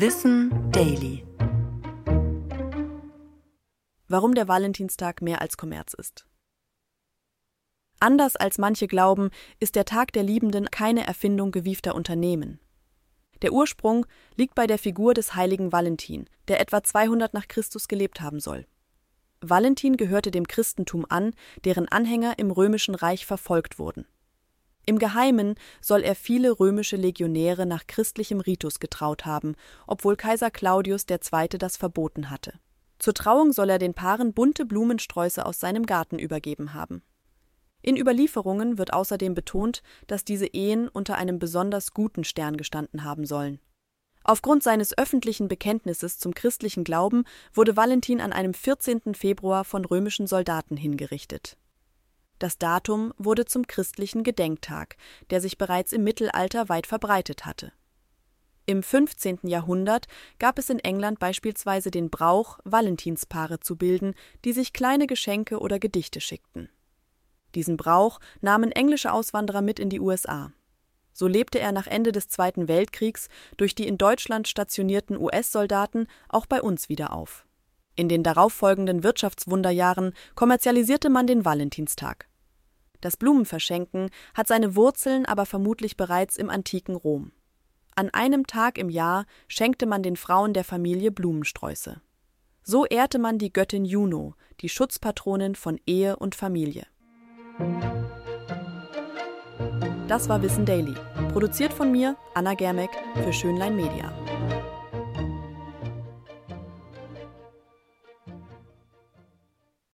Wissen Daily. Warum der Valentinstag mehr als Kommerz ist. Anders als manche glauben, ist der Tag der Liebenden keine Erfindung gewiefter Unternehmen. Der Ursprung liegt bei der Figur des heiligen Valentin, der etwa 200 nach Christus gelebt haben soll. Valentin gehörte dem Christentum an, deren Anhänger im römischen Reich verfolgt wurden. Im Geheimen soll er viele römische Legionäre nach christlichem Ritus getraut haben, obwohl Kaiser Claudius II. das verboten hatte. Zur Trauung soll er den Paaren bunte Blumensträuße aus seinem Garten übergeben haben. In Überlieferungen wird außerdem betont, dass diese Ehen unter einem besonders guten Stern gestanden haben sollen. Aufgrund seines öffentlichen Bekenntnisses zum christlichen Glauben wurde Valentin an einem 14. Februar von römischen Soldaten hingerichtet das Datum wurde zum christlichen Gedenktag, der sich bereits im Mittelalter weit verbreitet hatte. Im 15. Jahrhundert gab es in England beispielsweise den Brauch, Valentinspaare zu bilden, die sich kleine Geschenke oder Gedichte schickten. Diesen Brauch nahmen englische Auswanderer mit in die USA. So lebte er nach Ende des Zweiten Weltkriegs durch die in Deutschland stationierten US-Soldaten auch bei uns wieder auf. In den darauffolgenden Wirtschaftswunderjahren kommerzialisierte man den Valentinstag. Das Blumenverschenken hat seine Wurzeln aber vermutlich bereits im antiken Rom. An einem Tag im Jahr schenkte man den Frauen der Familie Blumensträuße. So ehrte man die Göttin Juno, die Schutzpatronin von Ehe und Familie. Das war Wissen Daily, produziert von mir, Anna Germeck, für Schönlein Media.